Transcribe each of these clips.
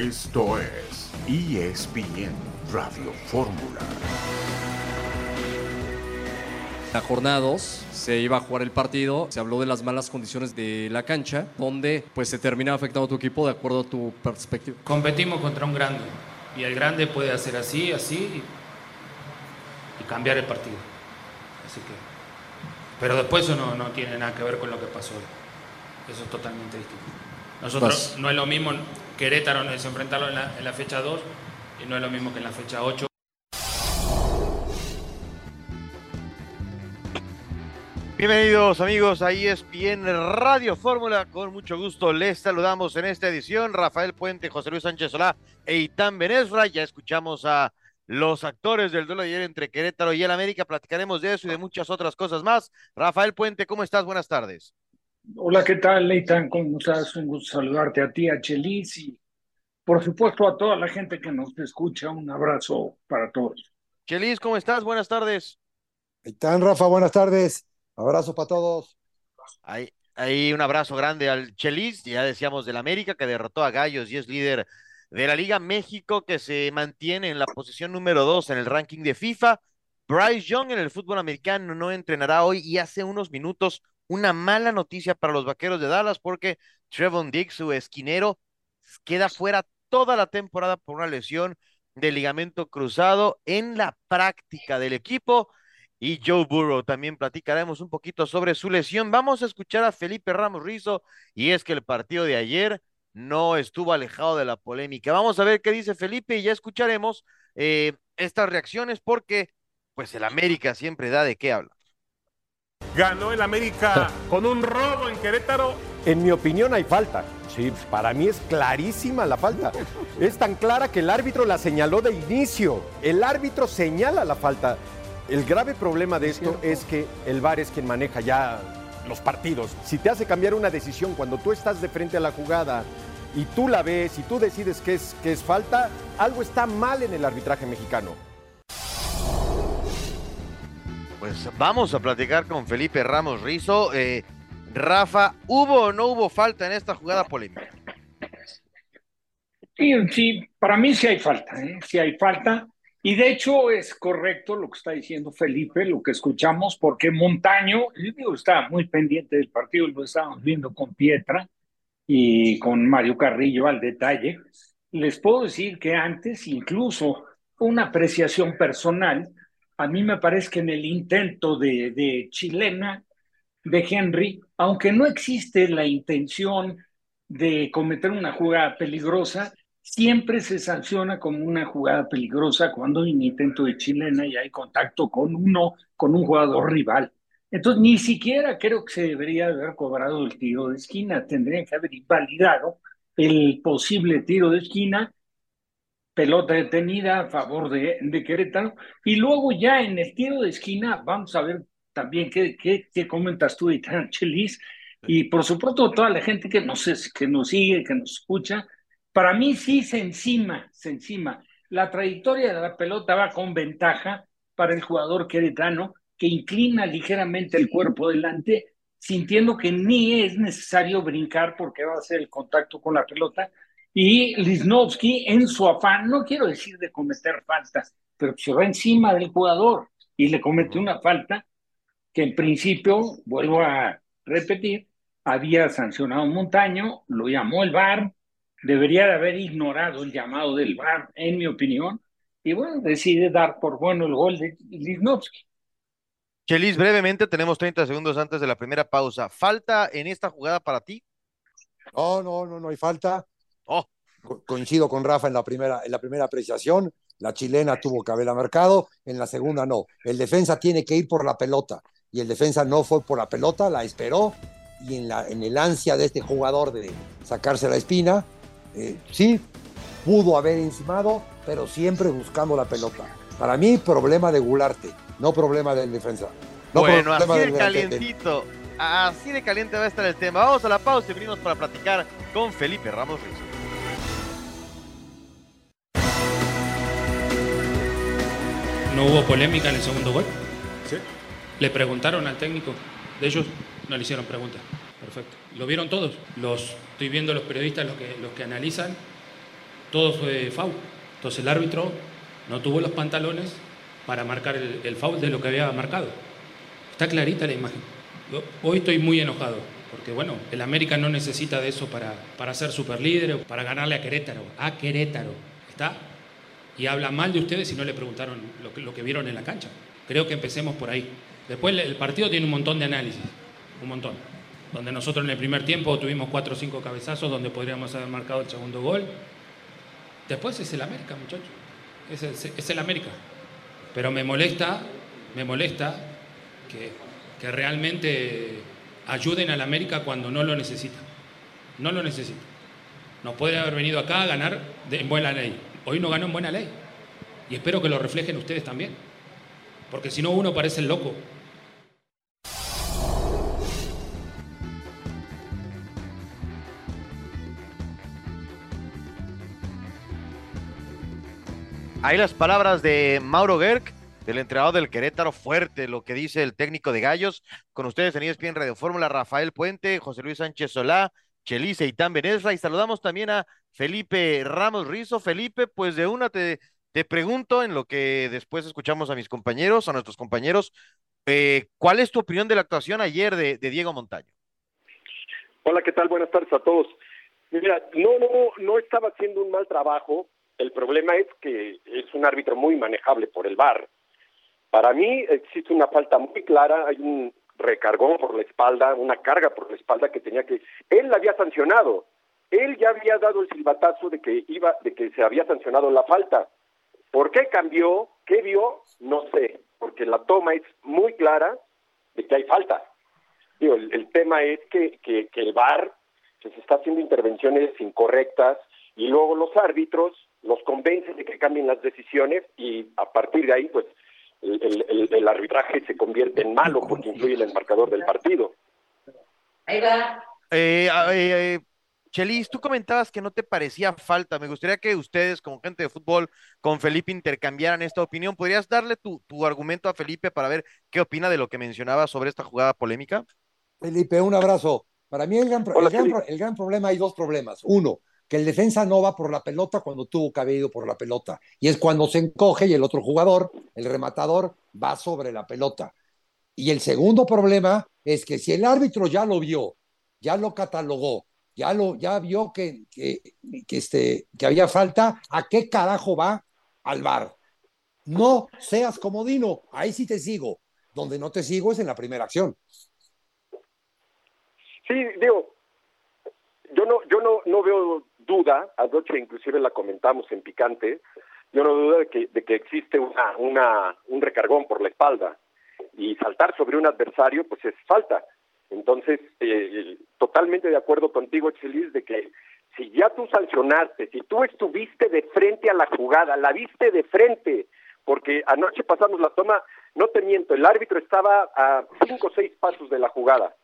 Esto es ESPN Radio Fórmula. La jornada 2 se iba a jugar el partido, se habló de las malas condiciones de la cancha, donde pues se termina afectando a tu equipo de acuerdo a tu perspectiva. Competimos contra un grande y el grande puede hacer así, así y, y cambiar el partido. Así que, pero después eso no, no tiene nada que ver con lo que pasó hoy. Eso es totalmente distinto. Nosotros Vas. no es lo mismo Querétaro es enfrentarlo en la, en la fecha 2 y no es lo mismo que en la fecha 8. Bienvenidos amigos a ESPN Radio Fórmula. Con mucho gusto les saludamos en esta edición. Rafael Puente, José Luis Sánchez Solá e Itán Benesra. Ya escuchamos a los actores del duelo de ayer entre Querétaro y el América. Platicaremos de eso y de muchas otras cosas más. Rafael Puente, ¿cómo estás? Buenas tardes. Hola, ¿qué tal, Leitan? ¿Cómo estás? Un gusto saludarte a ti, a Chelis y por supuesto a toda la gente que nos escucha. Un abrazo para todos. Chelis, ¿cómo estás? Buenas tardes. Están, Rafa, buenas tardes. Abrazo para todos. Ahí, ahí un abrazo grande al Chelis, ya decíamos del América que derrotó a Gallos y es líder de la Liga México que se mantiene en la posición número dos en el ranking de FIFA. Bryce Young en el fútbol americano no entrenará hoy y hace unos minutos una mala noticia para los vaqueros de Dallas porque Trevon Diggs, su esquinero, queda fuera toda la temporada por una lesión de ligamento cruzado en la práctica del equipo y Joe Burrow. También platicaremos un poquito sobre su lesión. Vamos a escuchar a Felipe Ramos Rizo y es que el partido de ayer no estuvo alejado de la polémica. Vamos a ver qué dice Felipe y ya escucharemos eh, estas reacciones porque pues el América siempre da de qué habla. Ganó el América con un robo en Querétaro. En mi opinión hay falta. Sí, para mí es clarísima la falta. Es tan clara que el árbitro la señaló de inicio. El árbitro señala la falta. El grave problema de esto es que el VAR es quien maneja ya los partidos. Si te hace cambiar una decisión cuando tú estás de frente a la jugada y tú la ves y tú decides que es, que es falta, algo está mal en el arbitraje mexicano. Pues vamos a platicar con Felipe Ramos Rizo. Eh, Rafa, ¿hubo o no hubo falta en esta jugada polémica? Sí, sí, para mí sí hay falta, ¿eh? sí hay falta. Y de hecho es correcto lo que está diciendo Felipe, lo que escuchamos, porque Montaño, yo estaba muy pendiente del partido, lo estábamos viendo con Pietra y con Mario Carrillo al detalle. Les puedo decir que antes, incluso una apreciación personal, a mí me parece que en el intento de, de chilena de Henry, aunque no existe la intención de cometer una jugada peligrosa, siempre se sanciona como una jugada peligrosa cuando hay un intento de chilena y hay contacto con uno, con un jugador rival. Entonces, ni siquiera creo que se debería haber cobrado el tiro de esquina, tendrían que haber invalidado el posible tiro de esquina, pelota detenida a favor de, de Querétaro, y luego ya en el tiro de esquina, vamos a ver también qué, qué, qué comentas tú, Itán Chelis, y por supuesto toda la gente que nos, que nos sigue, que nos escucha, para mí sí se encima, se encima. La trayectoria de la pelota va con ventaja para el jugador queretano, que inclina ligeramente el cuerpo delante, sintiendo que ni es necesario brincar porque va a hacer el contacto con la pelota. Y Lisnowski, en su afán, no quiero decir de cometer faltas, pero se va encima del jugador y le comete una falta que en principio, vuelvo a repetir, había sancionado Montaño, lo llamó el VAR, debería de haber ignorado el llamado del VAR, en mi opinión, y bueno, decide dar por bueno el gol de Lisnowski. Chelis, brevemente, tenemos 30 segundos antes de la primera pausa. ¿Falta en esta jugada para ti? No, no, no, no hay falta. Oh. Co coincido con Rafa en la primera, en la primera apreciación. La chilena tuvo que haberla marcado, en la segunda no. El defensa tiene que ir por la pelota y el defensa no fue por la pelota, la esperó y en, la, en el ansia de este jugador de sacarse la espina, eh, sí, pudo haber encimado, pero siempre buscando la pelota. Para mí, problema de Gularte, no problema del defensa. No bueno, así de del- calientito, así de caliente va a estar el tema. Vamos a la pausa y venimos para platicar con Felipe Ramos Rizzo. ¿No hubo polémica en el segundo gol? Sí. Le preguntaron al técnico. De ellos no le hicieron preguntas. Perfecto. Lo vieron todos. Los, estoy viendo los periodistas, los que, los que analizan. todo fue foul. Entonces el árbitro no tuvo los pantalones para marcar el, el foul de lo que había marcado. Está clarita la imagen. Hoy estoy muy enojado, porque bueno, el América no necesita de eso para, para ser superlíder o para ganarle a Querétaro. A Querétaro. ¿Está? Y habla mal de ustedes si no le preguntaron lo que, vieron en la cancha. Creo que empecemos por ahí. Después el partido tiene un montón de análisis, un montón. Donde nosotros en el primer tiempo tuvimos cuatro o cinco cabezazos donde podríamos haber marcado el segundo gol. Después es el América, muchachos. Es el, América. Pero me molesta, me molesta que, que realmente ayuden al América cuando no lo necesita. No lo necesita. Nos puede haber venido acá a ganar de- en buena ley. Hoy no ganó en buena ley. Y espero que lo reflejen ustedes también. Porque si no, uno parece el loco. Ahí las palabras de Mauro Gerg, del entrenador del Querétaro, fuerte lo que dice el técnico de Gallos. Con ustedes en ESPN Radio Fórmula, Rafael Puente, José Luis Sánchez Solá, Chelice y Tan. Y saludamos también a Felipe Ramos Rizo. Felipe, pues de una te, te pregunto, en lo que después escuchamos a mis compañeros, a nuestros compañeros, eh, ¿cuál es tu opinión de la actuación ayer de, de Diego Montaño? Hola, ¿qué tal? Buenas tardes a todos. Mira, no, no, no estaba haciendo un mal trabajo. El problema es que es un árbitro muy manejable por el VAR. Para mí existe una falta muy clara, hay un recargón por la espalda, una carga por la espalda que tenía que él la había sancionado. Él ya había dado el silbatazo de que iba de que se había sancionado la falta. ¿Por qué cambió? ¿Qué vio? No sé, porque la toma es muy clara de que hay falta. Digo, el, el tema es que, que, que el VAR se está haciendo intervenciones incorrectas y luego los árbitros los convencen de que cambien las decisiones y a partir de ahí, pues, el, el- el- el arbitraje se convierte en malo porque influye en el marcador del partido. Ahí va. Eh, eh, eh, Chelis, tú comentabas que no te parecía falta. Me gustaría que ustedes, como gente de fútbol, con Felipe intercambiaran esta opinión. ¿Podrías darle tu, tu argumento a Felipe para ver qué opina de lo que mencionaba sobre esta jugada polémica? Felipe, un abrazo. Para mí el gran, pro- Hola, el gran Felipe. pro- el gran problema hay dos problemas. Uno, que el defensa no va por la pelota cuando tuvo que haber ido por la pelota. Y es cuando se encoge y el otro jugador, el rematador, va sobre la pelota. Y el segundo problema es que si el árbitro ya lo vio, ya lo catalogó, ya, lo, ya vio que, que, que este, que había falta, ¿a qué carajo va al bar? No seas comodino, ahí sí te sigo. Donde no te sigo es en la primera acción. Sí, digo, yo no, yo no, no veo duda, anoche inclusive la comentamos en Picante, yo no dudo de que, de que existe una, una, un recargón por la espalda y saltar sobre un adversario pues es falta. Entonces, eh, totalmente de acuerdo contigo, Chelis, de que si ya tú sancionaste, si tú estuviste de frente a la jugada, la viste de frente, porque anoche pasamos la toma, no te miento, el árbitro estaba a cinco o seis pasos de la jugada.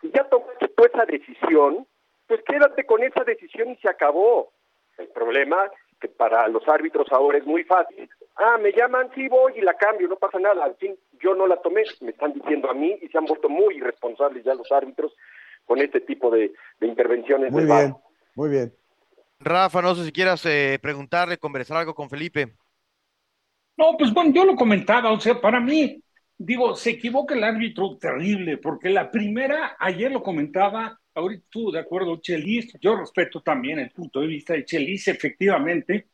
Si ya tomaste tú esa decisión, pues quédate con esa decisión y se acabó. El problema que para los árbitros ahora es muy fácil. Ah, me llaman, sí voy y la cambio, no pasa nada. Al fin, yo no la tomé, me están diciendo a mí y se han vuelto muy irresponsables ya los árbitros con este tipo de, de intervenciones. Muy bien, muy bien. Rafa, no sé si quieras eh, preguntarle, conversar algo con Felipe. No, pues bueno, yo lo comentaba, o sea, para mí, digo, se equivoca el árbitro terrible, porque la primera, ayer lo comentaba, ahorita tú, de acuerdo, Chelis, yo respeto también el punto de vista de Chelis, efectivamente,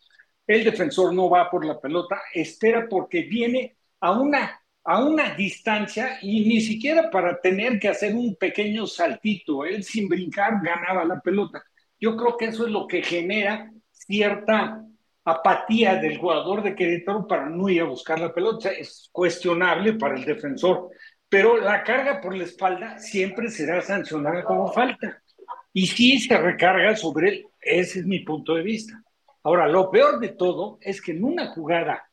el defensor no va por la pelota, espera porque viene a una, a una distancia y ni siquiera para tener que hacer un pequeño saltito, él sin brincar ganaba la pelota. Yo creo que eso es lo que genera cierta apatía del jugador de Querétaro para no ir a buscar la pelota. Es cuestionable para el defensor, pero la carga por la espalda siempre será sancionada como falta. Y sí se recarga sobre él, ese es mi punto de vista. Ahora, lo peor de todo es que en una jugada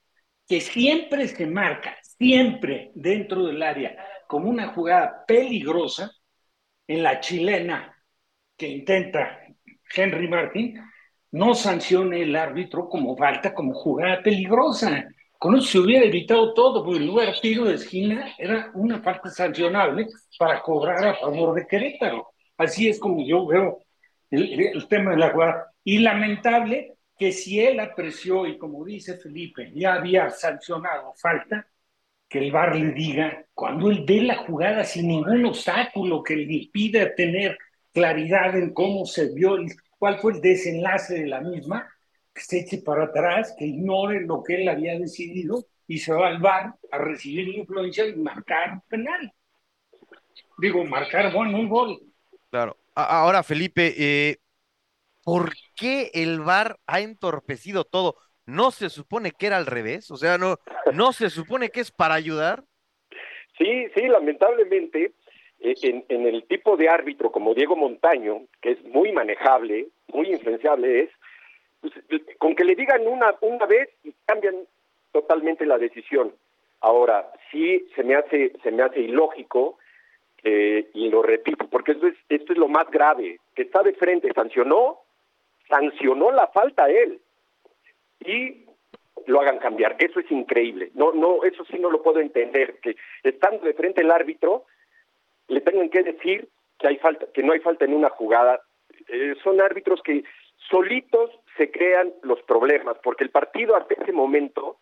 que siempre se marca, siempre dentro del área, como una jugada peligrosa, en la chilena que intenta Henry Martin, no sancione el árbitro como falta, como jugada peligrosa. Con eso se hubiera evitado todo, porque en lugar tiro de esquina era una falta sancionable para cobrar a favor de Querétaro. Así es como yo veo el, el tema de la jugada. Y lamentable que si él apreció y como dice Felipe, ya había sancionado falta, que el VAR le diga, cuando él ve la jugada sin ningún obstáculo que le impida tener claridad en cómo se vio, cuál fue el desenlace de la misma, que se eche para atrás, que ignore lo que él había decidido y se va al VAR a recibir influencia y marcar penal. Digo, marcar bueno un gol. Claro. Ahora, Felipe, eh, ¿por qué el VAR ha entorpecido todo? ¿No se supone que era al revés? O sea, ¿no, no se supone que es para ayudar? Sí, sí, lamentablemente, eh, en, en, el tipo de árbitro como Diego Montaño, que es muy manejable, muy influenciable, es pues, con que le digan una, una vez y cambian totalmente la decisión. Ahora, sí se me hace, se me hace ilógico, eh, y lo repito, porque esto es, esto es lo más grave, que está de frente, sancionó, sancionó la falta a él, y lo hagan cambiar. Eso es increíble. No, no, eso sí no lo puedo entender, que estando de frente el árbitro, le tengan que decir que hay falta, que no hay falta en una jugada. Eh, son árbitros que solitos se crean los problemas, porque el partido hasta ese momento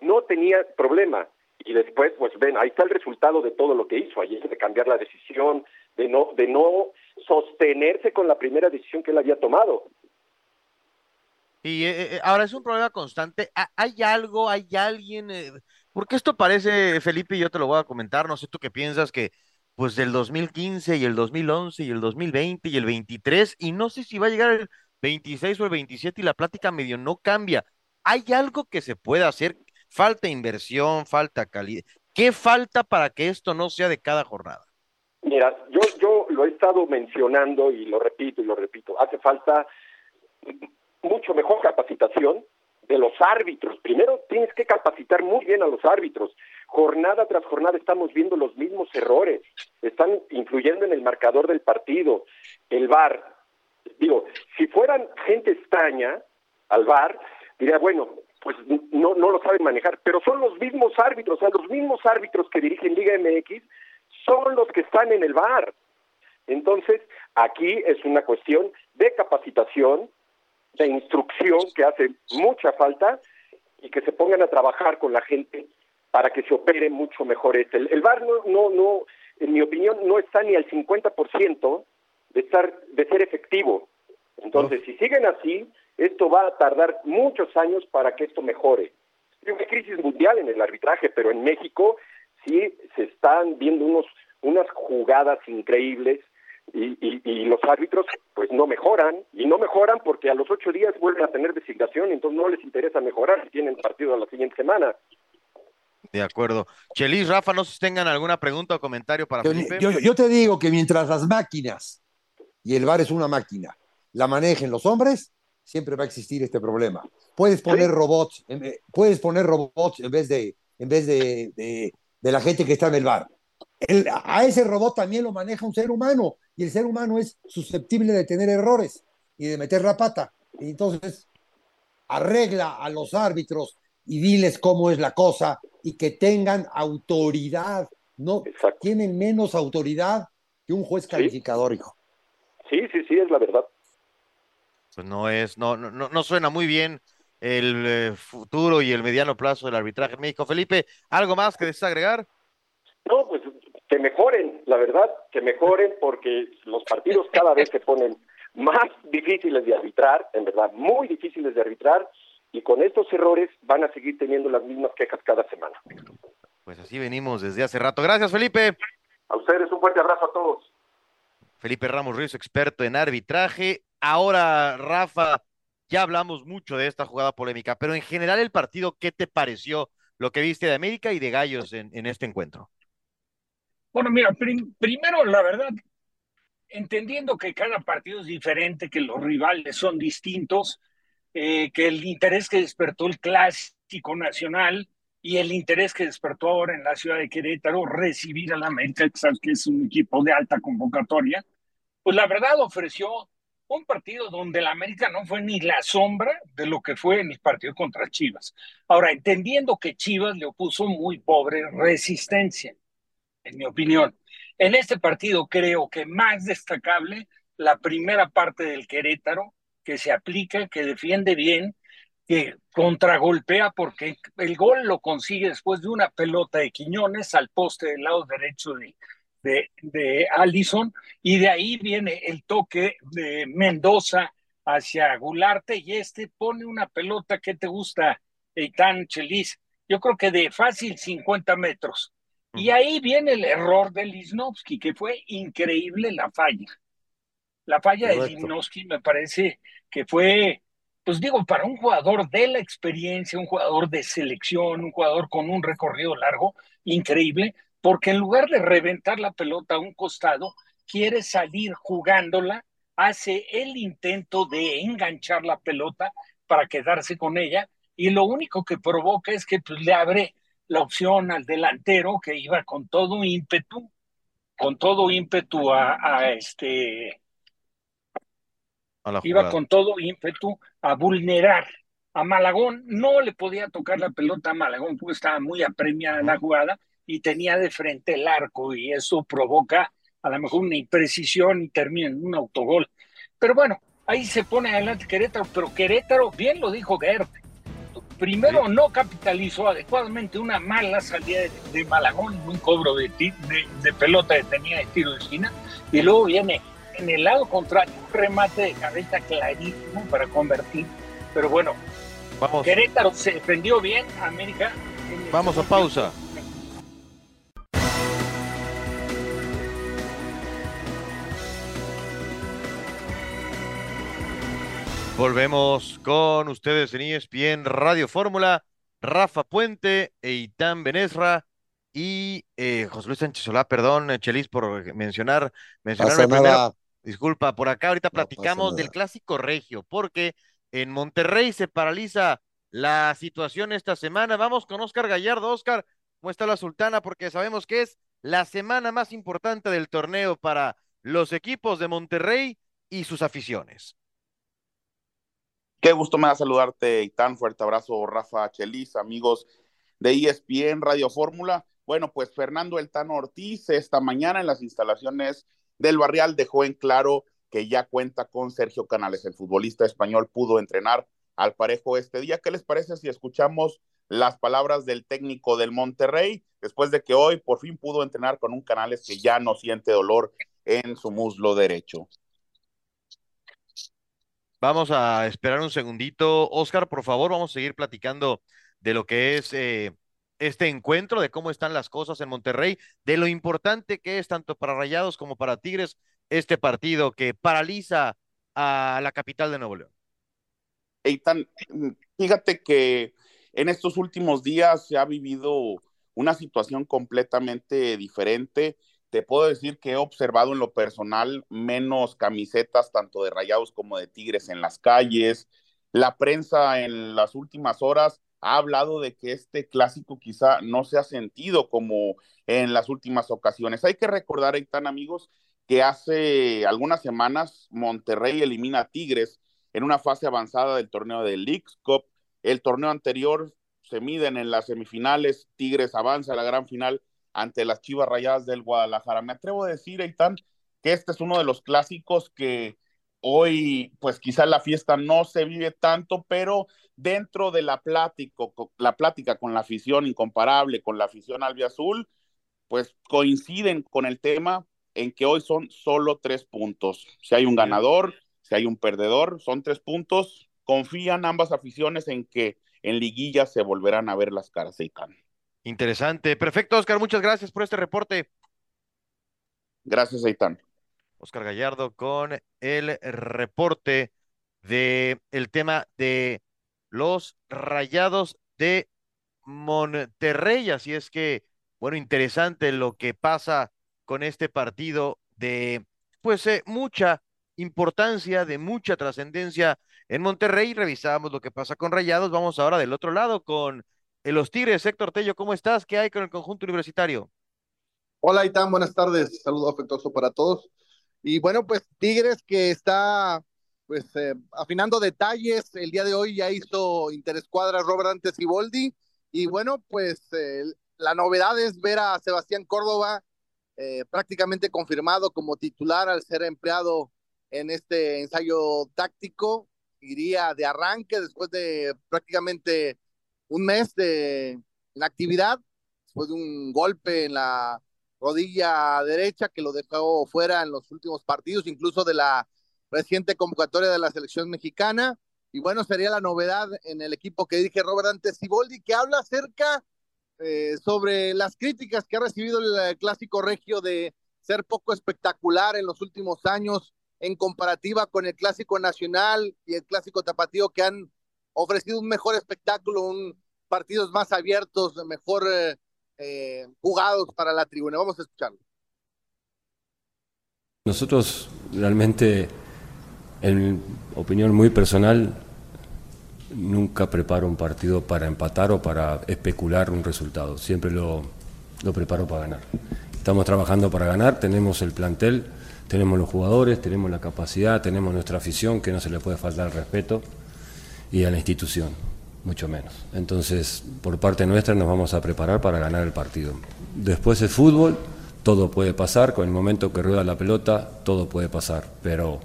no tenía problema. Y después, pues ven, ahí está el resultado de todo lo que hizo ayer, de cambiar la decisión, de no, de no sostenerse con la primera decisión que él había tomado. Y eh, eh, ahora es un problema constante. ¿Hay algo, hay alguien? Eh, porque esto parece, Felipe, y yo te lo voy a comentar, no sé tú qué piensas, que pues del 2015 y el 2011 y el 2020 y el 23, y no sé si va a llegar el 26 o el 27 y la plática medio no cambia. ¿Hay algo que se pueda hacer? Falta inversión, falta calidad. ¿Qué falta para que esto no sea de cada jornada? Mira, yo, yo lo he estado mencionando y lo repito y lo repito. Hace falta mucho mejor capacitación de los árbitros. Primero tienes que capacitar muy bien a los árbitros. Jornada tras jornada estamos viendo los mismos errores. Están influyendo en el marcador del partido. El VAR. Digo, si fueran gente extraña al VAR, diría, bueno, pues no, no lo saben manejar, pero son los mismos árbitros, o sea, los mismos árbitros que dirigen Liga MX son los que están en el VAR. Entonces, aquí es una cuestión de capacitación, de instrucción que hace mucha falta y que se pongan a trabajar con la gente para que se opere mucho mejor este. El, VAR no, no, no, en mi opinión, no está ni al 50% de estar, de ser efectivo. Entonces, si siguen así, esto va a tardar muchos años para que esto mejore. Hay una crisis mundial en el arbitraje, pero en México sí se están viendo unos, unas jugadas increíbles y, y, los árbitros pues no mejoran y no mejoran porque a los ocho días vuelven a tener designación y entonces no les interesa mejorar si tienen partido a la siguiente semana. De acuerdo. Chelis, Rafa, no sé si tengan alguna pregunta o comentario para yo, Felipe. Yo, yo, te digo que mientras las máquinas, y el VAR es una máquina, la manejen los hombres, siempre va a existir este problema. Puedes poner robots, puedes poner robots en vez de, en vez de, de, de la gente que está en el VAR. El, a ese robot también lo maneja un ser humano y el ser humano es susceptible de tener errores y de meter la pata. Y entonces, arregla a los árbitros y diles cómo es la cosa y que tengan autoridad. No Exacto. tienen menos autoridad que un juez calificador, sí. hijo. Sí, sí, sí, es la verdad. Pues no es, no, no, no suena muy bien el eh, futuro y el mediano plazo del arbitraje en México. Felipe, ¿algo más que desagregar? No, pues que mejoren, la verdad, que mejoren porque los partidos cada vez se ponen más difíciles de arbitrar, en verdad, muy difíciles de arbitrar, y con estos errores van a seguir teniendo las mismas quejas cada semana. Pues así venimos desde hace rato. Gracias, Felipe. A ustedes un fuerte abrazo a todos. Felipe Ramos Ríos, experto en arbitraje. Ahora, Rafa, ya hablamos mucho de esta jugada polémica, pero en general el partido, ¿qué te pareció lo que viste de América y de Gallos en, este encuentro? Bueno, mira, prim primero, la verdad, entendiendo que cada partido es diferente, que los rivales son distintos, eh, que el interés que despertó el clásico nacional y el interés que despertó ahora en la ciudad de Querétaro recibir al América, que es un equipo de alta convocatoria, pues la verdad ofreció un partido donde el América no fue ni la sombra de lo que fue en el partido contra Chivas. Ahora, entendiendo que Chivas le opuso muy pobre resistencia, en mi opinión. En este partido creo que más destacable la primera parte del Querétaro, que se aplica, que defiende bien, que contragolpea porque el gol lo consigue después de una pelota de Quiñones al poste del lado derecho de, de, de Allison y de ahí viene el toque de Mendoza hacia Gularte y este pone una pelota que te gusta, Eitan Chelis, yo creo que de fácil 50 metros. Y ahí viene el error de Lisnowski, que fue increíble la falla. La falla de Lisnowski me parece que fue, pues digo, para un jugador de la experiencia, un jugador de selección, un jugador con un recorrido largo, increíble, porque en lugar de reventar la pelota a un costado, quiere salir jugándola, hace el intento de enganchar la pelota para quedarse con ella y lo único que provoca es que pues, le abre la opción al delantero que iba con todo ímpetu, con todo ímpetu a, este, iba con todo ímpetu a vulnerar a Malagón. No le podía tocar la pelota a Malagón porque estaba muy apremiada la jugada y tenía de frente el arco y eso provoca a lo mejor una imprecisión y termina en un autogol. Pero bueno, ahí se pone adelante Querétaro, pero Querétaro, bien lo dijo Gert, primero no capitalizó adecuadamente una mala salida de, Malagón en un cobro de, de, pelota que tenía de tiro de esquina, y luego viene en el lado contrario un remate de cabeza clarísimo para convertir. Pero bueno, Vamos. Querétaro se defendió bien, América. Vamos a pausa. Volvemos con ustedes en ESPN Radio Fórmula. Rafa Puente, Eitan Benesra y eh, José Luis Sánchez Solá, perdón, Chelis, por mencionar, mencionar primero. Disculpa, por acá ahorita platicamos del clásico regio, porque en Monterrey se paraliza la situación esta semana. Vamos con Oscar Gallardo. Oscar, ¿cómo está la Sultana? Porque sabemos que es la semana más importante del torneo para los equipos de Monterrey y sus aficiones. Qué gusto me da saludarte, y tan fuerte abrazo, Rafa Chelis, amigos de ESPN Radio Fórmula. Bueno, pues Fernando Eltano Ortiz esta mañana en las instalaciones del Barrial dejó en claro que ya cuenta con Sergio Canales, el futbolista español, pudo entrenar al parejo este día. ¿Qué les parece si escuchamos las palabras del técnico del Monterrey después de que hoy por fin pudo entrenar con un Canales que ya no siente dolor en su muslo derecho? Vamos a esperar un segundito. Oscar, por favor, vamos a seguir platicando de lo que es eh, este encuentro, de cómo están las cosas en Monterrey, de lo importante que es tanto para Rayados como para Tigres este partido que paraliza a la capital de Nuevo León. Eitan, fíjate que en estos últimos días se ha vivido una situación completamente diferente te puedo decir que he observado en lo personal menos camisetas tanto de Rayados como de Tigres en las calles. La prensa en las últimas horas ha hablado de que este clásico quizá no se ha sentido como en las últimas ocasiones. Hay que recordar, tan amigos, que hace algunas semanas Monterrey elimina a Tigres en una fase avanzada del torneo de Leagues Cup. El torneo anterior se miden en las semifinales, Tigres avanza a la gran final ante las Chivas Rayadas del Guadalajara. Me atrevo a decir, Eitan, que este es uno de los clásicos que hoy, pues quizá la fiesta no se vive tanto, pero dentro de la plática, la plática con la afición incomparable, con la afición albiazul, pues coinciden con el tema en que hoy son solo tres puntos. Si hay un ganador, si hay un perdedor, son tres puntos. Confían ambas aficiones en que en liguilla se volverán a ver las caras, Eitan. Interesante. Perfecto, Oscar. Muchas gracias por este reporte. Gracias, Aitán. Oscar Gallardo con el reporte de el tema de los rayados de Monterrey. Así es que, bueno, interesante lo que pasa con este partido de, pues, eh, mucha importancia, de mucha trascendencia en Monterrey. Revisamos lo que pasa con Rayados. Vamos ahora del otro lado con en los Tigres. Héctor Tello, ¿cómo estás? ¿Qué hay con el conjunto universitario? Hola, Itán, buenas tardes. Saludo afectuoso para todos. Y bueno, pues Tigres que está pues eh, afinando detalles. El día de hoy ya hizo interescuadra Robert Antes y Boldi. Y bueno, pues eh, la novedad es ver a Sebastián Córdoba eh, prácticamente confirmado como titular al ser empleado en este ensayo táctico iría de arranque después de prácticamente un mes de inactividad, después de un golpe en la rodilla derecha que lo dejó fuera en los últimos partidos, incluso de la reciente convocatoria de la selección mexicana. Y bueno, sería la novedad en el equipo que dirige Robert Antesiboldi, que habla acerca eh, sobre las críticas que ha recibido el clásico regio de ser poco espectacular en los últimos años en comparativa con el clásico nacional y el clásico tapatío que han ofrecido un mejor espectáculo, un partidos más abiertos, mejor eh, eh, jugados para la tribuna. Vamos a escucharlo. Nosotros realmente, en opinión muy personal, nunca preparo un partido para empatar o para especular un resultado. Siempre lo, lo preparo para ganar. Estamos trabajando para ganar, tenemos el plantel, tenemos los jugadores, tenemos la capacidad, tenemos nuestra afición, que no se le puede faltar el respeto, y a la institución, mucho menos. Entonces, por parte nuestra nos vamos a preparar para ganar el partido. Después el fútbol, todo puede pasar, con el momento que rueda la pelota, todo puede pasar, pero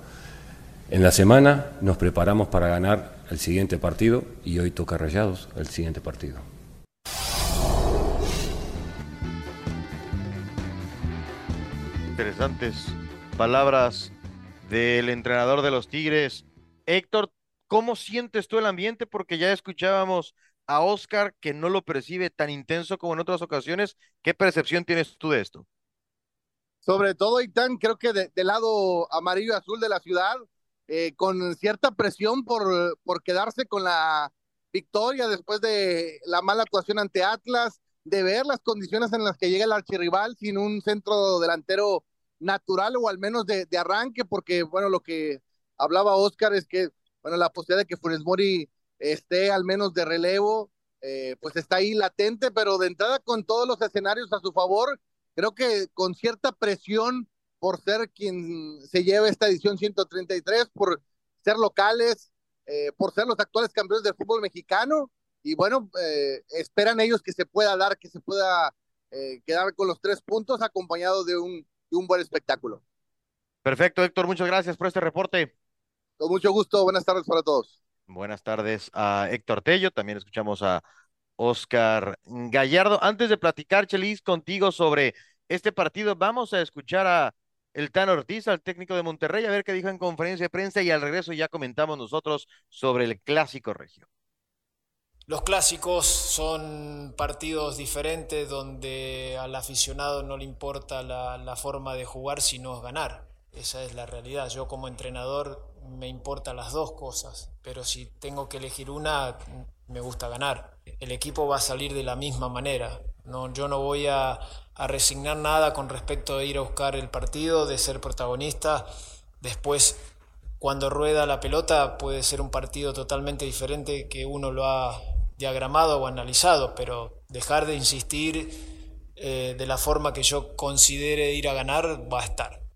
en la semana nos preparamos para ganar el siguiente partido y hoy toca Rayados el siguiente partido. interesantes palabras del entrenador de los Tigres. Héctor, ¿cómo sientes tú el ambiente? Porque ya escuchábamos a Oscar que no lo percibe tan intenso como en otras ocasiones. ¿Qué percepción tienes tú de esto? Sobre todo, Itán, creo que del lado amarillo azul de la ciudad, eh, con cierta presión por, por quedarse con la victoria después de la mala actuación ante Atlas, de ver las condiciones en las que llega el archirrival sin un centro delantero natural o al menos de, arranque, porque bueno, lo que hablaba Oscar es que, bueno, la posibilidad de que Funes Mori esté al menos de relevo, eh, pues está ahí latente, pero de entrada con todos los escenarios a su favor, creo que con cierta presión por ser quien se lleva esta edición 133, por ser locales, eh, por ser los actuales campeones del fútbol mexicano, y bueno, eh, esperan ellos que se pueda dar, que se pueda quedar con los tres puntos acompañado de un, de un buen espectáculo. Perfecto, Héctor, muchas gracias por este reporte. Con mucho gusto, buenas tardes para todos. Buenas tardes a Héctor Tello, también escuchamos a Oscar Gallardo. Antes de platicar, Chelis, contigo sobre este partido, vamos a escuchar a el Tan Ortiz, al técnico de Monterrey, a ver qué dijo en conferencia de prensa y al regreso ya comentamos nosotros sobre el clásico regio. Los clásicos son partidos diferentes donde al aficionado no le importa la, forma de jugar sino ganar. Esa es la realidad. Yo como entrenador me importan las dos cosas, pero si tengo que elegir una, me gusta ganar. El equipo va a salir de la misma manera. No, yo no voy a, resignar nada con respecto a ir a buscar el partido, de ser protagonista. Después cuando rueda la pelota puede ser un partido totalmente diferente que uno lo ha diagramado o analizado, pero dejar de insistir eh, de la forma que yo considere ir a ganar va a estar.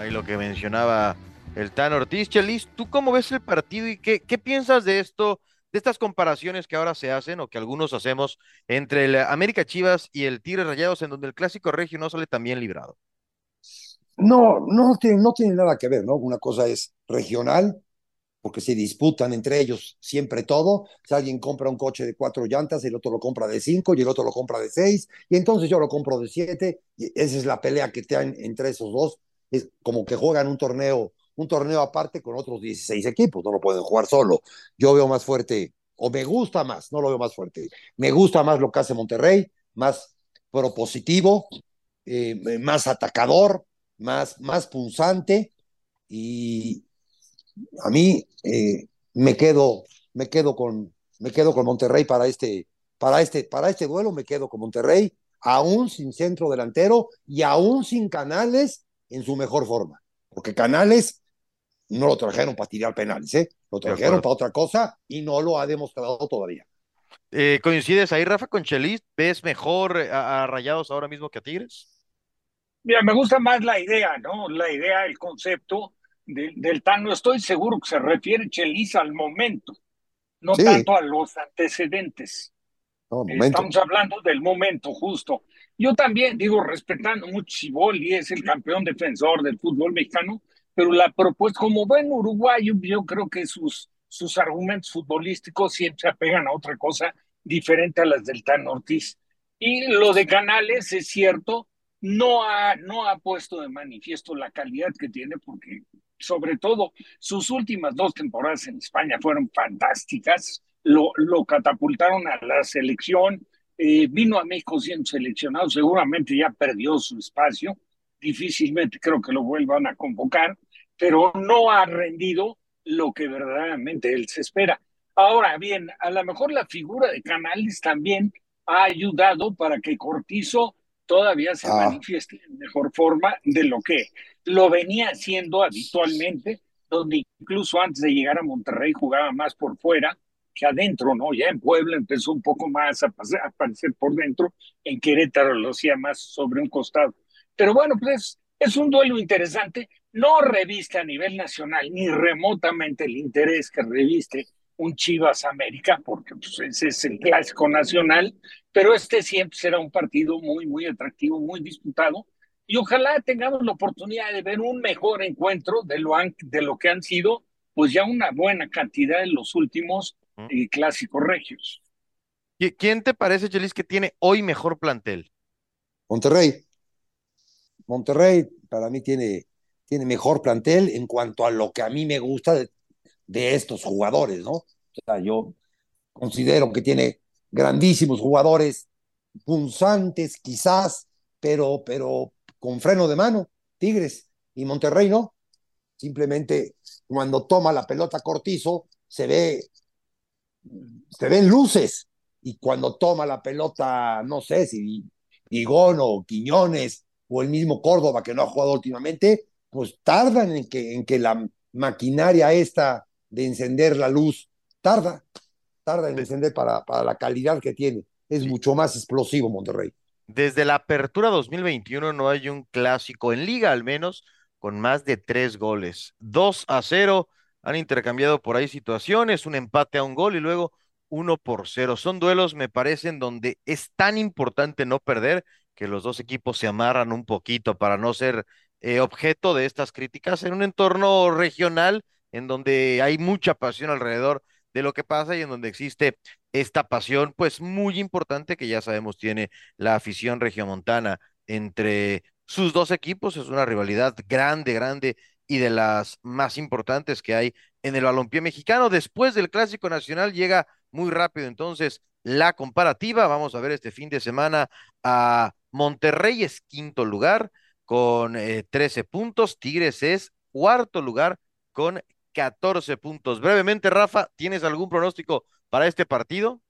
Ahí lo que mencionaba el Tan Ortiz. Chelis, ¿tú cómo ves el partido y qué, qué piensas de esto, de estas comparaciones que ahora se hacen o que algunos hacemos entre el América Chivas y el Tigre Rayados, en donde el clásico regio no sale tan bien librado? No, no tiene, no tiene nada que ver, ¿no? Una cosa es regional porque se disputan entre ellos siempre todo. Si alguien compra un coche de cuatro llantas, el otro lo compra de cinco y el otro lo compra de seis, y entonces yo lo compro de siete, y esa es la pelea que tienen entre esos dos. Es como que juegan un torneo, un torneo aparte con otros 16 equipos, no lo pueden jugar solo. Yo veo más fuerte, o me gusta más, no lo veo más fuerte, me gusta más lo que hace Monterrey, más propositivo, eh, más atacador, más, más punzante, y, a mí eh, me quedo, me quedo con, me quedo con Monterrey para este, para este, para este duelo, me quedo con Monterrey, aún sin centro delantero y aún sin Canales en su mejor forma, porque Canales no lo trajeron para tirar penales, ¿eh? lo trajeron para otra cosa y no lo ha demostrado todavía. Eh, ¿Coincides ahí, Rafa, con Chelis? ¿Ves mejor a, a, Rayados ahora mismo que a Tigres? Mira, me gusta más la idea, ¿no? La idea, el concepto del TAN, no estoy seguro que se refiere Chelis al momento, no tanto a los antecedentes. Estamos hablando del momento justo. Yo también digo, respetando mucho y es el campeón defensor del fútbol mexicano, pero la propuesta, como buen uruguayo, yo creo que sus, sus argumentos futbolísticos siempre se apegan a otra cosa diferente a las del Tan Ortiz. Y lo de Canales, es cierto, no ha, no ha puesto de manifiesto la calidad que tiene, porque sobre todo sus últimas dos temporadas en España fueron fantásticas, lo, lo catapultaron a la selección, eh, vino a México siendo seleccionado, seguramente ya perdió su espacio, difícilmente creo que lo vuelvan a convocar, pero no ha rendido lo que verdaderamente él se espera. Ahora bien, a lo mejor la figura de Canales también ha ayudado para que Cortizo todavía se ah. manifieste en mejor forma de lo que lo venía haciendo habitualmente, donde incluso antes de llegar a Monterrey jugaba más por fuera que adentro, ¿no? Ya en Puebla empezó un poco más a, aparecer por dentro, en Querétaro lo hacía más sobre un costado. Pero bueno, pues es un duelo interesante, no reviste a nivel nacional ni remotamente el interés que reviste un Chivas América, porque pues, ese es el clásico nacional, pero este siempre será un partido muy, muy atractivo, muy disputado, y ojalá tengamos la oportunidad de ver un mejor encuentro de lo, de lo que han sido, pues ya una buena cantidad de los últimos eh, clásicos regios. ¿Quién te parece, Chelis, que tiene hoy mejor plantel? Monterrey. Monterrey para mí tiene, tiene mejor plantel en cuanto a lo que a mí me gusta de, de estos jugadores, ¿no? O sea, yo considero que tiene grandísimos jugadores, punzantes quizás, pero, pero con freno de mano, Tigres y Monterrey no. Simplemente cuando toma la pelota Cortizo se ve, se ven luces y cuando toma la pelota, no sé si Higón o Quiñones o el mismo Córdoba que no ha jugado últimamente, pues tardan en que, en que la maquinaria esta de encender la luz. Tarda, tarda en encender para, para la calidad que tiene. Es mucho más explosivo Monterrey. Desde la apertura 2021 no hay un clásico en liga al menos con más de tres goles. Dos a cero han intercambiado por ahí situaciones, un empate a un gol y luego uno por cero. Son duelos, me parecen, donde es tan importante no perder que los dos equipos se amarran un poquito para no ser eh, objeto de estas críticas en un entorno regional en donde hay mucha pasión alrededor de lo que pasa y en donde existe esta pasión, pues muy importante que ya sabemos tiene la afición regiomontana entre sus dos equipos. Es una rivalidad grande, grande y de las más importantes que hay en el balompié mexicano. Después del Clásico Nacional llega muy rápido entonces la comparativa. Vamos a ver este fin de semana a Monterrey es quinto lugar con 13 eh, puntos, Tigres es cuarto lugar con 14 puntos. Brevemente, Rafa, ¿tienes algún pronóstico para este partido?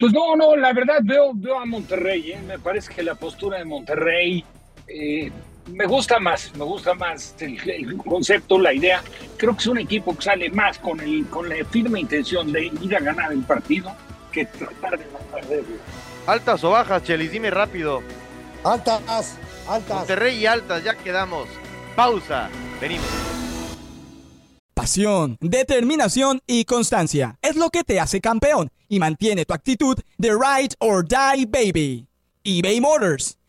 Pues no, no, la verdad veo, veo a Monterrey, ¿eh? me parece que la postura de Monterrey eh, me gusta más, me gusta más el, concepto, la idea. Creo que es un equipo que sale más con, el, con la firme intención de ir a ganar el partido que tratar de no perderlo. ¿Altas o bajas, Chelis? Dime rápido. Altas, altas. Monterrey y altas, ya quedamos. Pausa, venimos. Pasión, determinación y constancia es lo que te hace campeón y mantiene tu actitud de ride or die baby. eBay Motors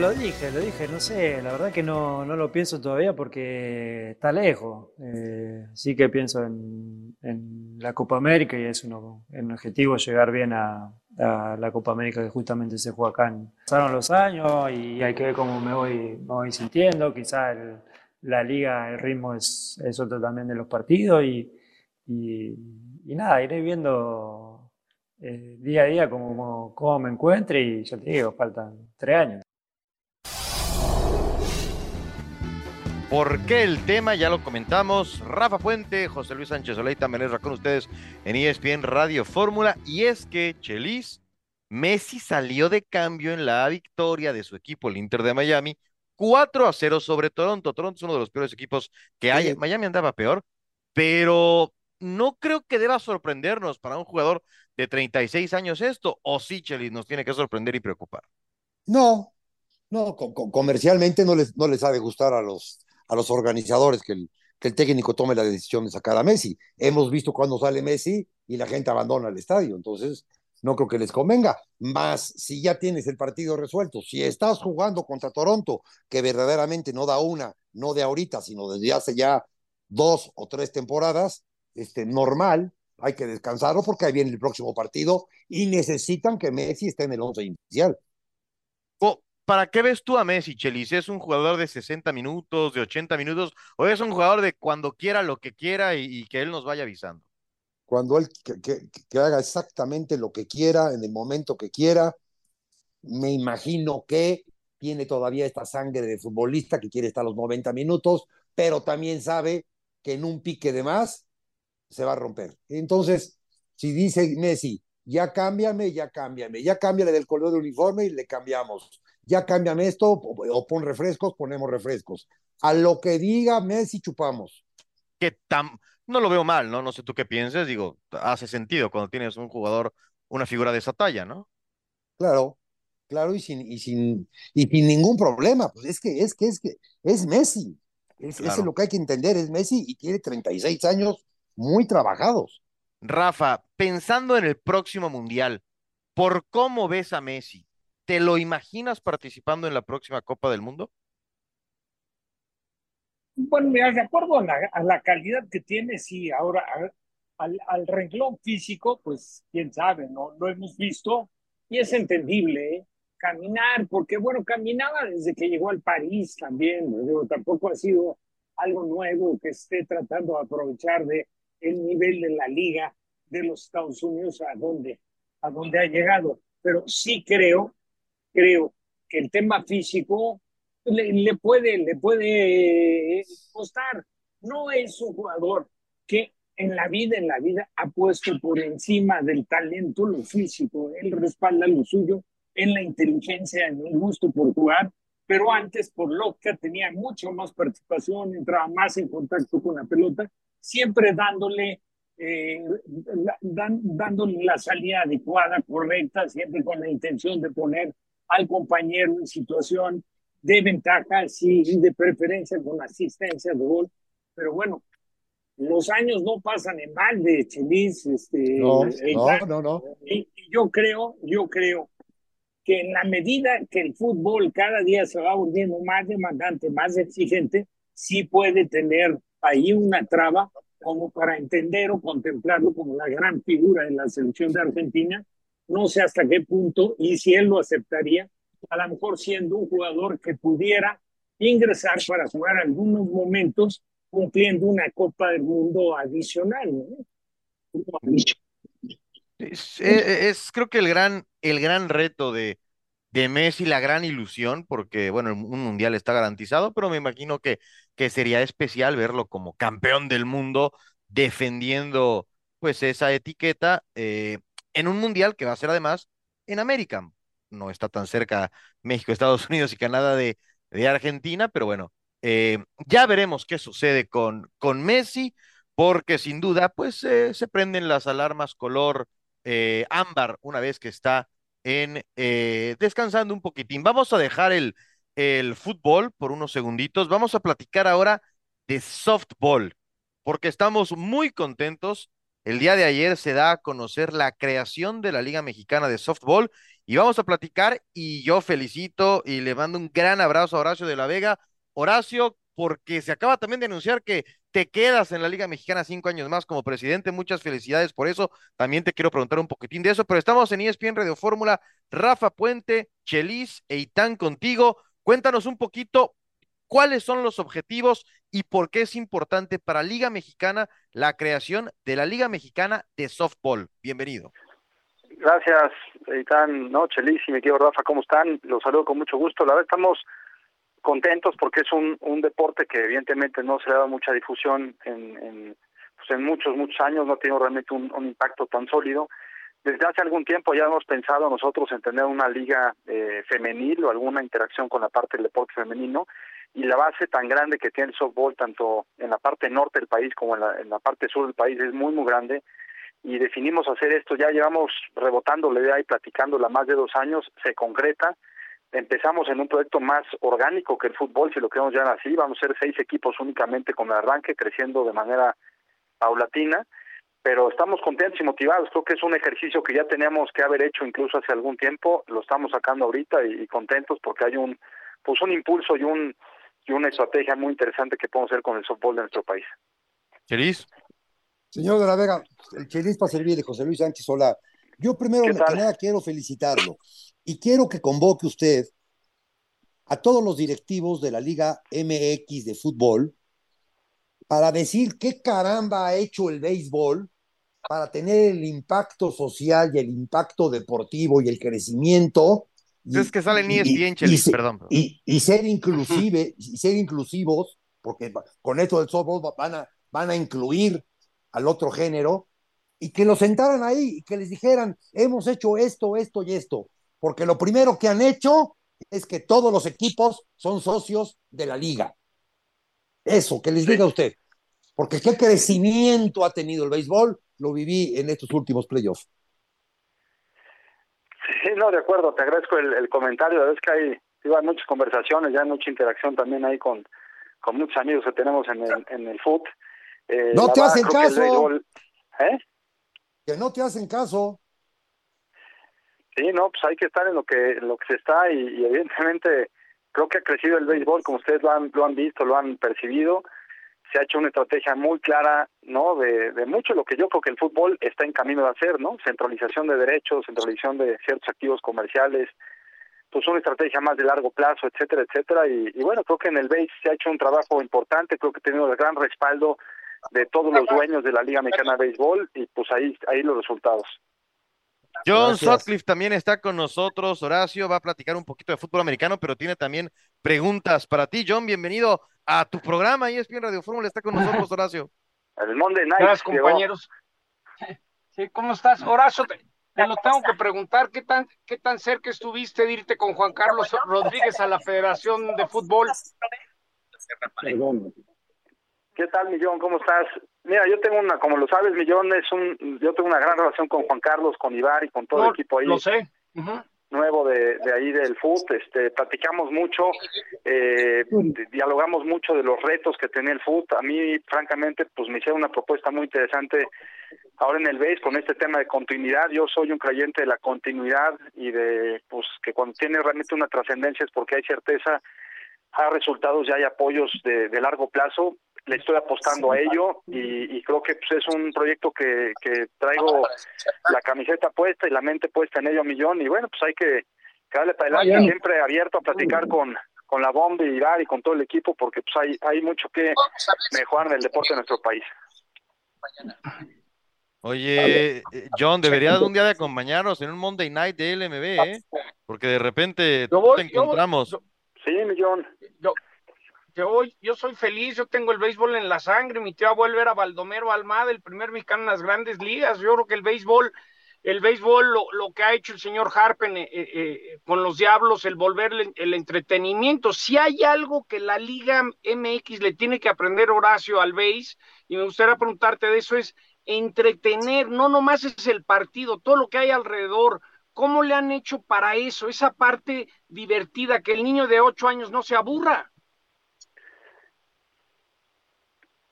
Lo dije, lo dije, no sé, la verdad que no, no lo pienso todavía porque está lejos. Eh, sí que pienso en, la Copa América y es uno, un objetivo llegar bien a, la Copa América que justamente se juega acá. Pasaron los años y hay que ver cómo me voy, voy sintiendo. Quizá la liga, el ritmo es, otro también de los partidos y y nada, iré viendo eh, día a día como, como me encuentre y ya te digo, faltan tres años. ¿Por qué el tema? Ya lo comentamos. Rafa Puente, José Luis Sánchez Oleita Menezra con ustedes en ESPN Radio Fórmula. Y es que, Chelis, Messi salió de cambio en la victoria de su equipo, el Inter de Miami, 4 a 0 sobre Toronto. Toronto es uno de los peores equipos que hay. Miami andaba peor, pero no creo que deba sorprendernos para un jugador de 36 años esto. O sí, Chelis, nos tiene que sorprender y preocupar. No, no, comercialmente no les, no les ha de gustar a los, a los organizadores que el, que el técnico tome la decisión de sacar a Messi. Hemos visto cuando sale Messi y la gente abandona el estadio, entonces no creo que les convenga. Más si ya tienes el partido resuelto, si estás jugando contra Toronto, que verdaderamente no da una, no de ahorita, sino desde hace ya dos o tres temporadas, este, normal, hay que descansarlo porque ahí viene el próximo partido y necesitan que Messi esté en el once inicial. ¿Para qué ves tú a Messi, Chelis? ¿Es un jugador de 60 minutos, de 80 minutos, o es un jugador de cuando quiera lo que quiera y, que él nos vaya avisando? Cuando él que, haga exactamente lo que quiera, en el momento que quiera. Me imagino que tiene todavía esta sangre de futbolista que quiere estar los 90 minutos, pero también sabe que en un pique de más se va a romper. Entonces, si dice Messi, ya cámbiame, ya cámbiame, ya cámbiale del color de uniforme y le cambiamos ya cámbiame esto, o, pon refrescos, ponemos refrescos. A lo que diga Messi, chupamos. Que tan, no lo veo mal, ¿no? No sé tú qué pienses, digo, hace sentido cuando tienes un jugador, una figura de esa talla, ¿no? Claro, claro, y sin, y sin, y sin ningún problema. Pues es que, es que, es que, es Messi. Es, Eso es lo que hay que entender, es Messi y tiene 36 años muy trabajados. Rafa, pensando en el próximo mundial, ¿por cómo ves a Messi? ¿Te lo imaginas participando en la próxima Copa del Mundo? Bueno, mira, de acuerdo a la, calidad que tiene, sí, ahora al, al, renglón físico, pues quién sabe, ¿no? Lo hemos visto y es entendible, ¿eh? Caminar, porque bueno, caminaba desde que llegó al París también, digo, tampoco ha sido algo nuevo que esté tratando de aprovechar de el nivel de la liga de los Estados Unidos a donde, a donde ha llegado. Pero sí creo creo que el tema físico le, puede, le puede costar. No es un jugador que en la vida, en la vida, ha puesto por encima del talento lo físico. Él respalda lo suyo en la inteligencia, en el gusto por jugar, pero antes por que tenía mucho más participación, entraba más en contacto con la pelota, siempre dándole, eh, dándole la salida adecuada, correcta, siempre con la intención de poner al compañero en situación de ventaja, sí, de preferencia con asistencia de gol. Pero bueno, los años no pasan en mal de Chelis. Este, no, no, no, Y, yo creo, yo creo que en la medida que el fútbol cada día se va volviendo más demandante, más exigente, sí puede tener ahí una traba como para entender o contemplarlo como la gran figura de la selección de Argentina no sé hasta qué punto y si él lo aceptaría, a lo mejor siendo un jugador que pudiera ingresar para jugar algunos momentos cumpliendo una Copa del Mundo adicional. Es, creo que el gran, el gran reto de, de Messi, la gran ilusión, porque bueno, un mundial está garantizado, pero me imagino que, que sería especial verlo como campeón del mundo defendiendo pues esa etiqueta. Eh, en un mundial que va a ser además en América. No está tan cerca México, Estados Unidos y Canadá de, Argentina, pero bueno, eh, ya veremos qué sucede con, Messi, porque sin duda, pues eh, se prenden las alarmas color eh, ámbar una vez que está en descansando un poquitín. Vamos a dejar el, el fútbol por unos segunditos. Vamos a platicar ahora de softball, porque estamos muy contentos el día de ayer se da a conocer la creación de la Liga Mexicana de Softball y vamos a platicar y yo felicito y le mando un gran abrazo a Horacio de la Vega. Horacio, porque se acaba también de anunciar que te quedas en la Liga Mexicana cinco años más como presidente. Muchas felicidades por eso. También te quiero preguntar un poquitín de eso, pero estamos en ESPN Radio Fórmula. Rafa Puente, Chelis e Itán contigo. Cuéntanos un poquito cuáles son los objetivos y por qué es importante para Liga Mexicana la creación de la Liga Mexicana de Softball. Bienvenido. Gracias, Eitan, no, y mi querido Rafa, ¿cómo están? Los saludo con mucho gusto. La verdad estamos contentos porque es un, un deporte que evidentemente no se le da mucha difusión en, en, pues en muchos, muchos años, no ha tenido realmente un, un impacto tan sólido. Desde hace algún tiempo ya hemos pensado nosotros en tener una liga eh, femenil o alguna interacción con la parte del deporte femenino y la base tan grande que tiene el softball tanto en la parte norte del país como en la, en la parte sur del país es muy muy grande. Y definimos hacer esto. Ya llevamos rebotando la idea y platicándola más de dos años. Se concreta. Empezamos en un proyecto más orgánico que el fútbol si lo queremos llamar así. Vamos a ser seis equipos únicamente con el arranque creciendo de manera paulatina. Pero estamos contentos y motivados. Creo que es un ejercicio que ya teníamos que haber hecho incluso hace algún tiempo, lo estamos sacando ahorita y, y contentos porque hay un pues un impulso y un y una estrategia muy interesante que podemos hacer con el softball de nuestro país. Chelis. Señor de la Vega, el Chelis para servir de José Luis Sánchez Solá. Yo primero que nada quiero felicitarlo y quiero que convoque usted a todos los directivos de la Liga MX de fútbol para decir qué caramba ha hecho el béisbol para tener el impacto social y el impacto deportivo y el crecimiento. Y, es que salen Chelis, y, perdón. Y, y ser inclusive, y ser inclusivos, porque con esto del softball van a, van a incluir al otro género, y que lo sentaran ahí y que les dijeran, hemos hecho esto, esto y esto, porque lo primero que han hecho es que todos los equipos son socios de la liga. Eso, que les diga usted. Porque qué crecimiento ha tenido el béisbol, lo viví en estos últimos playoffs. Sí, no, de acuerdo, te agradezco el, el comentario. La verdad es que hay, iban muchas conversaciones, ya hay mucha interacción también ahí con, con muchos amigos que tenemos en el, en el foot. Eh, no te hacen que caso. béisbol- ¿Eh? Que no te hacen caso. Sí, no, pues hay que estar en lo que en lo que se está y, y evidentemente creo que ha crecido el béisbol, como ustedes lo han, lo han visto, lo han percibido. Se ha hecho una estrategia muy clara, ¿no? De, de mucho lo que yo creo que el fútbol está en camino de hacer, ¿no? Centralización de derechos, centralización de ciertos activos comerciales, pues una estrategia más de largo plazo, etcétera, etcétera. Y, y bueno, creo que en el BASE se ha hecho un trabajo importante, creo que ha tenido el gran respaldo de todos los dueños de la Liga Mexicana de Béisbol y pues ahí, ahí los resultados. John Gracias. Sutcliffe también está con nosotros. Horacio va a platicar un poquito de fútbol americano, pero tiene también preguntas para ti. John, bienvenido a tu programa. ESPN Radio Fórmula está con nosotros, Horacio. El Monday Night. Gracias, llegó. compañeros. Sí, ¿cómo estás? Horacio, te, te lo tengo que preguntar, ¿qué tan, ¿qué tan cerca estuviste de irte con Juan Carlos Rodríguez a la Federación de Fútbol? Perdón. ¿Qué tal, Millón? ¿Cómo estás? Mira, yo tengo una, como lo sabes, Millón, es un, yo tengo una gran relación con Juan Carlos, con Ibar y con todo No, el equipo ahí. Lo sé. Ujú. Nuevo de, de ahí del foot, este, platicamos mucho, eh, di- dialogamos mucho de los retos que tenía el foot. A mí, francamente, pues me hicieron una propuesta muy interesante ahora en el BASE con este tema de continuidad. Yo soy un creyente de la continuidad y de, pues, que cuando tiene realmente una trascendencia es porque hay certeza, hay resultados y hay apoyos de, de largo plazo. Le estoy apostando a ello y, y creo que pues, es un proyecto que, que traigo la camiseta puesta y la mente puesta en ello a millón y bueno, pues hay que, que darle para adelante, siempre abierto a platicar con, con la bomba y Ibar y con todo el equipo porque pues hay, hay mucho que mejorar en el deporte de nuestro país. Oye, eh, John, deberías un día de acompañarnos en un Monday Night de LMB, ¿eh? Porque de repente te yo voy- encontramos. Sí, millón. Yo, yo, yo soy feliz, yo tengo el béisbol en la sangre, mi tío abuelo era Baldomero Almada, el primer mexicano en las grandes ligas, yo creo que el béisbol, el béisbol, lo, lo que ha hecho el señor Harpen eh, eh, eh, con los Diablos, el volver el, el entretenimiento, si hay algo que la Liga MX le tiene que aprender Horacio al béis, y me gustaría preguntarte de eso, es entretener, no nomás es el partido, todo lo que hay alrededor, ¿cómo le han hecho para eso, esa parte divertida, que el niño de ocho años no se aburra?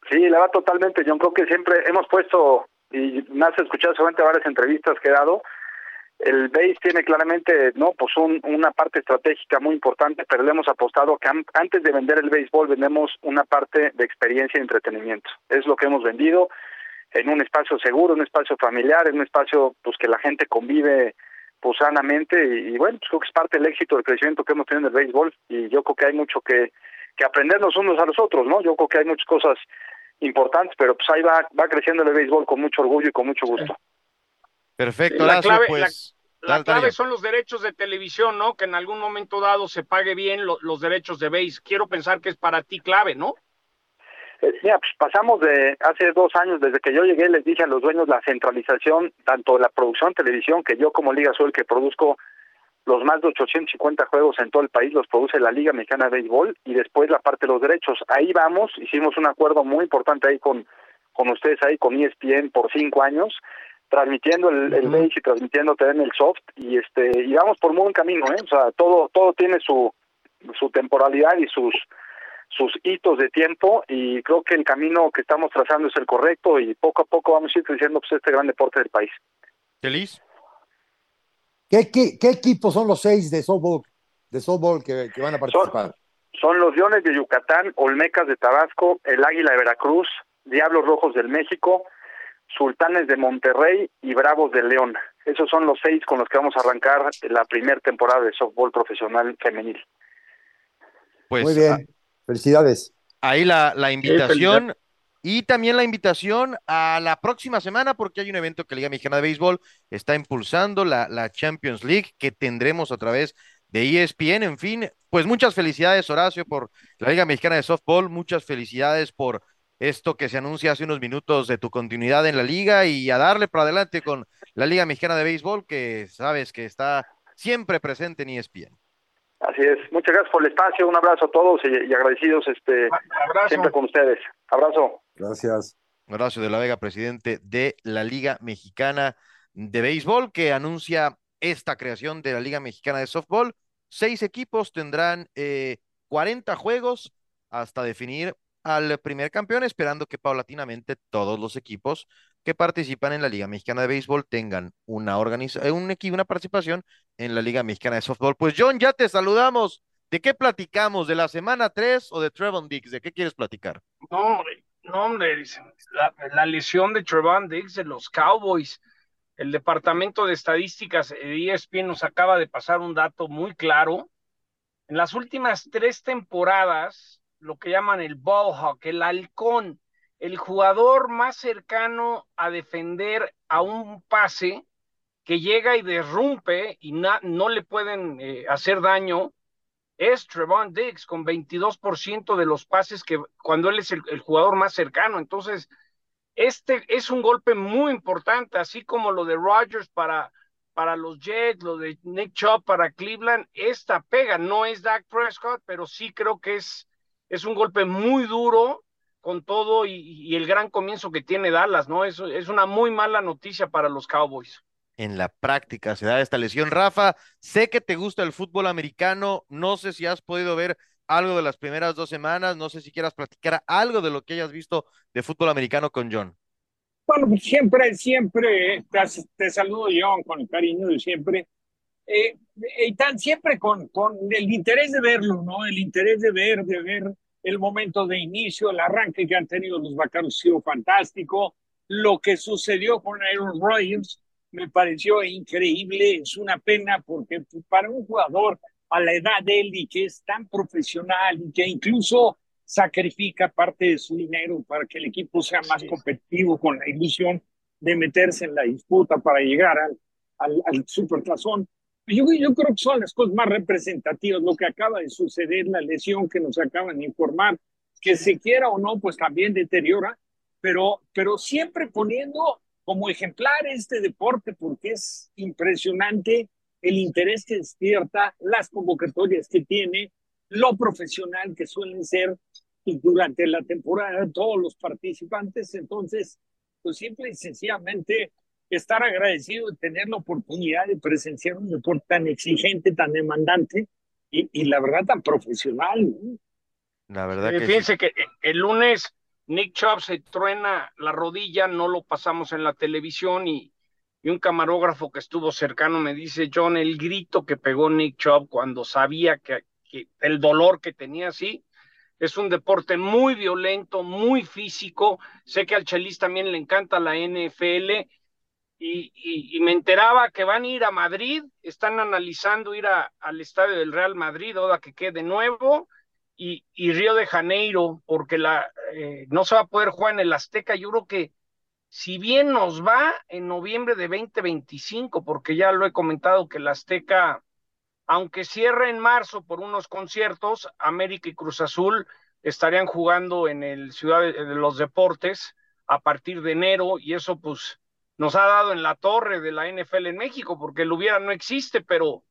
Sí, la va totalmente. Yo creo que siempre hemos puesto, y me has escuchado seguramente varias entrevistas que he dado, el BASE tiene claramente no pues un- una parte estratégica muy importante, pero le hemos apostado que an- antes de vender el béisbol vendemos una parte de experiencia y entretenimiento. Es lo que hemos vendido en un espacio seguro, un espacio familiar, en un espacio pues que la gente convive pues sanamente y, y bueno, pues creo que es parte del éxito del crecimiento que hemos tenido en el béisbol y yo creo que hay mucho que, que aprendernos unos a los otros, ¿no? Yo creo que hay muchas cosas importantes, pero pues ahí va, va creciendo el béisbol con mucho orgullo y con mucho gusto. Perfecto, la Horacio, clave, pues. la, clave son los derechos de televisión, ¿no? Que en algún momento dado se pague bien lo- los derechos de base. Quiero pensar que es para ti clave, ¿no? Eh, Mira, pues pasamos de hace dos años, desde que yo llegué, les dije a los dueños la centralización, tanto de la producción televisión, que yo como Liga soy el que produzco los más de 850 juegos en todo el país, los produce la Liga Mexicana de Béisbol, y después la parte de los derechos. Ahí vamos, hicimos un acuerdo muy importante ahí con, con ustedes, ahí con ESPN por cinco años, transmitiendo el, el base y transmitiendo también el soft, y este y vamos por muy buen camino, ¿eh? O sea, todo, todo tiene su, su temporalidad y sus sus hitos de tiempo y creo que el camino que estamos trazando es el correcto y poco a poco vamos a ir creciendo pues, este gran deporte del país. Feliz. ¿Qué, qué, qué equipos son los seis de softball, de softball que, que van a participar? Son los Leones de Yucatán, Olmecas de Tabasco, el Águila de Veracruz, Diablos Rojos del México, Sultanes de Monterrey y Bravos de León. Esos son los seis con los que vamos a arrancar la primera temporada de softball profesional femenil. Pues, Muy bien, felicidades. Ahí la, la invitación y también la invitación a la próxima semana porque hay un evento que Liga Mexicana de Béisbol está impulsando, la, la Champions League, que tendremos a través de ESPN. En fin, pues muchas felicidades, Horacio, por la Liga Mexicana de Softball. Muchas felicidades por esto que se anuncia hace unos minutos de tu continuidad en la liga y a darle para adelante con la Liga Mexicana de Béisbol, que sabes que está siempre presente en ESPN. Así es. Muchas gracias por el espacio. Un abrazo a todos y, y agradecidos este siempre con ustedes. Abrazo. Gracias. Horacio de la Vega, presidente de la Liga Mexicana de Béisbol, que anuncia esta creación de la Liga Mexicana de Softball. Seis equipos tendrán eh, 40 juegos hasta definir al primer campeón, esperando que paulatinamente todos los equipos que participan en la Liga Mexicana de Béisbol tengan una, organiza eh, un equipo, una participación en la Liga Mexicana de Softball. Pues John, ya te saludamos. ¿De qué platicamos? ¿De la semana 3 o de Trevon Diggs? ¿De qué quieres platicar? No, no, hombre, la, la lesión de Trevon Diggs de los Cowboys. El Departamento de Estadísticas de ESPN nos acaba de pasar un dato muy claro. En las últimas tres temporadas, lo que llaman el ball hawk, el halcón, el jugador más cercano a defender a un pase que llega y derrumpe y no le pueden eh, hacer daño, es Trevon Diggs con 22% de los pases que cuando él es el, el jugador más cercano. Entonces, este es un golpe muy importante, así como lo de Rodgers para, para los Jets, lo de Nick Chubb para Cleveland. Esta pega, no es Dak Prescott, pero sí creo que es, es un golpe muy duro con todo y, y el gran comienzo que tiene Dallas, ¿no? Es, es una muy mala noticia para los Cowboys. en la práctica se da esta lesión. Rafa, sé que te gusta el fútbol americano, no sé si has podido ver algo de las primeras dos semanas, no sé si quieras platicar algo de lo que hayas visto de fútbol americano con John. Bueno, pues siempre, siempre, te, te saludo John con el cariño de siempre. Eh, y tan siempre con, con el interés de verlo, ¿no? El interés de ver, de ver el momento de inicio, el arranque que han tenido los vaqueros ha sido fantástico. Lo que sucedió con Aaron Rodgers me pareció increíble. Es una pena porque para un jugador a la edad de él y que es tan profesional y que incluso sacrifica parte de su dinero para que el equipo sea más competitivo con la ilusión de meterse en la disputa para llegar al, al, al supertazón. Yo, yo creo que son las cosas más representativas, lo que acaba de suceder, la lesión que nos acaban de informar, que se quiera o no, pues también deteriora, pero, pero siempre poniendo como ejemplar este deporte porque es impresionante el interés que despierta, las convocatorias que tiene, lo profesional que suelen ser durante la temporada todos los participantes. Entonces, pues simple y sencillamente estar agradecido de tener la oportunidad de presenciar un deporte tan exigente, tan demandante y, y la verdad tan profesional. ¿no? La verdad Eh, que fíjense sí. que el lunes Nick Chubb se truena la rodilla, no lo pasamos en la televisión y, y un camarógrafo que estuvo cercano me dice, John, el grito que pegó Nick Chubb cuando sabía que, que el dolor que tenía, sí, es un deporte muy violento, muy físico. Sé que al Chelis también le encanta la NFL y, y, y, me enteraba que van a ir a Madrid, están analizando ir a, al estadio del Real Madrid, ahora que quede nuevo, y, y Río de Janeiro, porque la, eh, no se va a poder jugar en el Azteca. Yo creo que si bien nos va en noviembre de 2025, porque ya lo he comentado que la Azteca, aunque cierre en marzo por unos conciertos, América y Cruz Azul estarían jugando en el Ciudad de los Deportes a partir de enero y eso pues nos ha dado en la torre de la NFL en México, porque el hubiera no existe, pero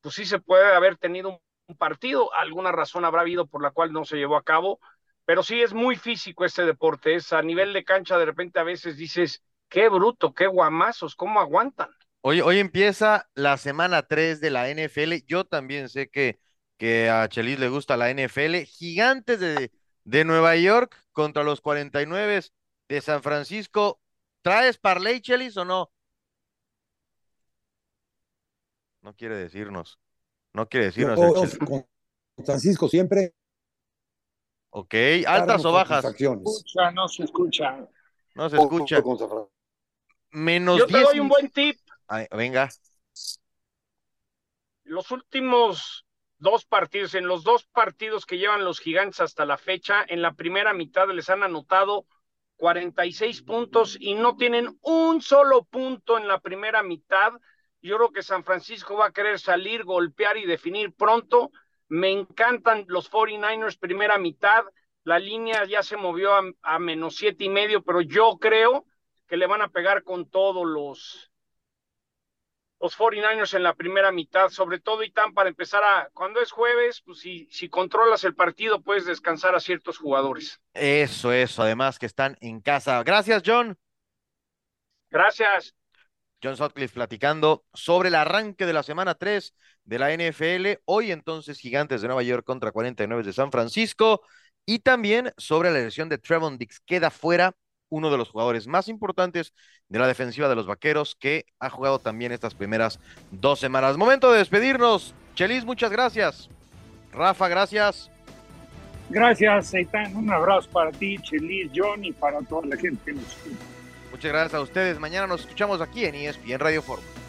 pues sí se puede haber tenido un partido, alguna razón habrá habido por la cual no se llevó a cabo, pero sí es muy físico este deporte, es a nivel de cancha de repente a veces dices, qué bruto, qué guamazos, cómo aguantan. Hoy, hoy empieza la semana 3 de la NFL, yo también sé que, que a Chelis le gusta la NFL, gigantes de, de Nueva York contra los 49 de San Francisco, ¿traes Parley Chelis o no? No quiere decirnos. No quiere decirnos. Yo, con Francisco siempre. Ok, altas o bajas. Escucha, no se escucha. No se escucha. Menos Yo te doy un buen tip. Ay, venga. Los últimos dos partidos, en los dos partidos que llevan los gigantes hasta la fecha, en la primera mitad les han anotado 46 puntos y no tienen un solo punto en la primera mitad yo creo que San Francisco va a querer salir, golpear y definir pronto. Me encantan los 49ers primera mitad. La línea ya se movió a, menos siete y medio, pero yo creo que le van a pegar con todos los, los 49ers en la primera mitad, sobre todo y tan para empezar a, cuando es jueves, pues si, si controlas el partido puedes descansar a ciertos jugadores. Eso, eso, además que están en casa. Gracias, John. Gracias. John Sutcliffe platicando sobre el arranque de la semana 3 de la NFL. Hoy entonces Gigantes de Nueva York contra 49 de San Francisco. Y también sobre la lesión de Trevon Dix. Queda fuera uno de los jugadores más importantes de la defensiva de los Vaqueros que ha jugado también estas primeras dos semanas. Momento de despedirnos. Chelis, muchas gracias. Rafa, gracias. Gracias, Eitan. Un abrazo para ti, Chelis, John y para toda la gente que nos escucha. Muchas gracias a ustedes. Mañana nos escuchamos aquí en ESPN Radio Fórmula.